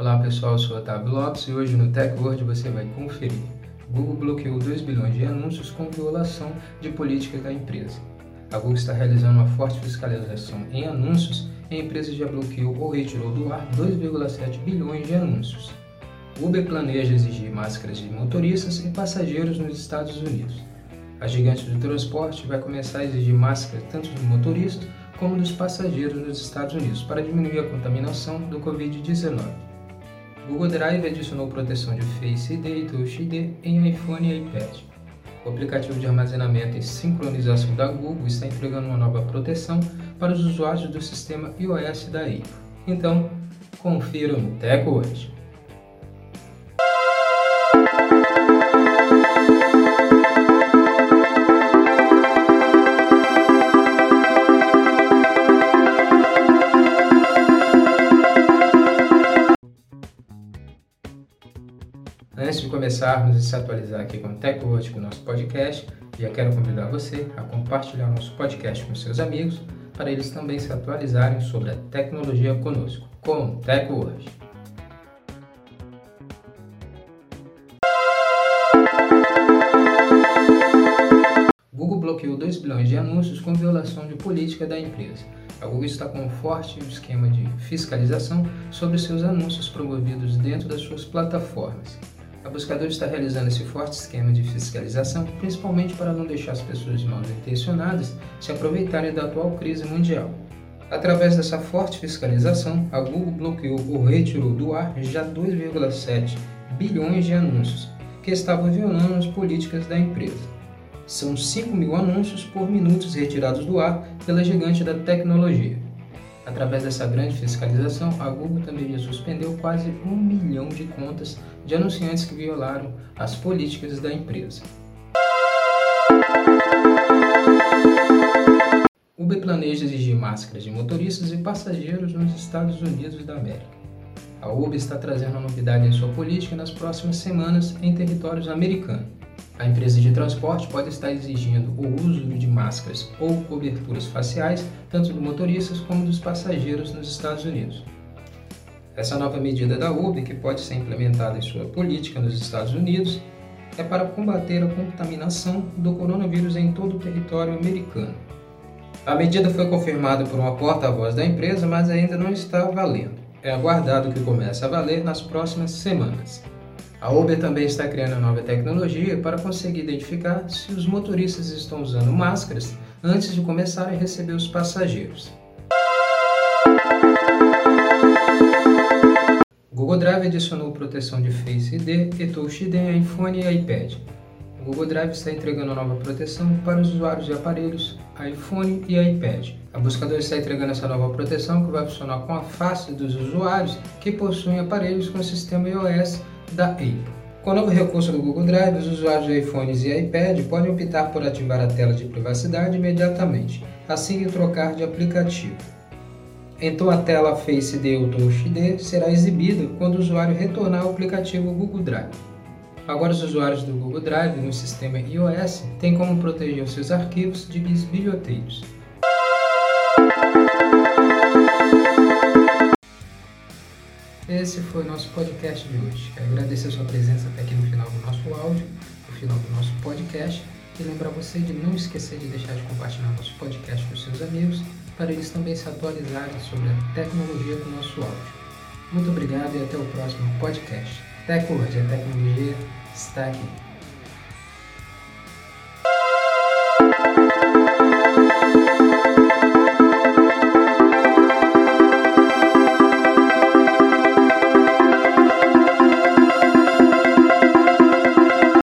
Olá pessoal, eu sou Otávio Lopes e hoje no TechWord você vai conferir. Google bloqueou 2 bilhões de anúncios com violação de política da empresa. A Google está realizando uma forte fiscalização em anúncios e a empresa já bloqueou ou retirou do ar 2,7 bilhões de anúncios. Uber planeja exigir máscaras de motoristas e passageiros nos Estados Unidos. A gigante do transporte vai começar a exigir máscaras tanto dos motoristas como dos passageiros nos Estados Unidos para diminuir a contaminação do Covid-19. Google Drive adicionou proteção de Face ID e Touch ID em iPhone e iPad. O aplicativo de armazenamento e sincronização da Google está entregando uma nova proteção para os usuários do sistema iOS da Apple. Então, confira no Teco começarmos a se atualizar aqui com o TechWatch, com o nosso podcast, já quero convidar você a compartilhar nosso podcast com seus amigos, para eles também se atualizarem sobre a tecnologia conosco, com o TechWatch. Google bloqueou 2 bilhões de anúncios com violação de política da empresa. A Google está com um forte esquema de fiscalização sobre seus anúncios promovidos dentro das suas plataformas. A Buscador está realizando esse forte esquema de fiscalização, principalmente para não deixar as pessoas mal intencionadas se aproveitarem da atual crise mundial. Através dessa forte fiscalização, a Google bloqueou ou retirou do ar já 2,7 bilhões de anúncios que estavam violando as políticas da empresa. São 5 mil anúncios por minuto retirados do ar pela gigante da tecnologia. Através dessa grande fiscalização, a Google também já suspendeu quase um milhão de contas de anunciantes que violaram as políticas da empresa. Uber planeja exigir máscaras de motoristas e passageiros nos Estados Unidos da América. A Uber está trazendo uma novidade em sua política nas próximas semanas em territórios americanos. A empresa de transporte pode estar exigindo o uso de máscaras ou coberturas faciais, tanto dos motoristas como dos passageiros nos Estados Unidos. Essa nova medida da Uber, que pode ser implementada em sua política nos Estados Unidos, é para combater a contaminação do coronavírus em todo o território americano. A medida foi confirmada por uma porta-voz da empresa, mas ainda não está valendo. É aguardado que comece a valer nas próximas semanas. A Uber também está criando nova tecnologia para conseguir identificar se os motoristas estão usando máscaras antes de começar a receber os passageiros. Google Drive adicionou proteção de Face ID e Touch ID em iPhone e iPad. O Google Drive está entregando nova proteção para os usuários de aparelhos iPhone e iPad. A buscador está entregando essa nova proteção que vai funcionar com a face dos usuários que possuem aparelhos com o sistema iOS da Apple. Com o novo recurso do Google Drive, os usuários de iPhones e iPad podem optar por ativar a tela de privacidade imediatamente, assim de trocar de aplicativo. Então a tela Face ID ou Touch ID será exibida quando o usuário retornar ao aplicativo Google Drive. Agora os usuários do Google Drive no sistema iOS têm como proteger os seus arquivos de bilhoteiros. Esse foi o nosso podcast de hoje. Quero agradecer a sua presença até aqui no final do nosso áudio, no final do nosso podcast, e lembrar você de não esquecer de deixar de compartilhar nosso podcast com seus amigos, para eles também se atualizarem sobre a tecnologia do nosso áudio. Muito obrigado e até o próximo podcast. Tecnologia, a tecnologia está aqui.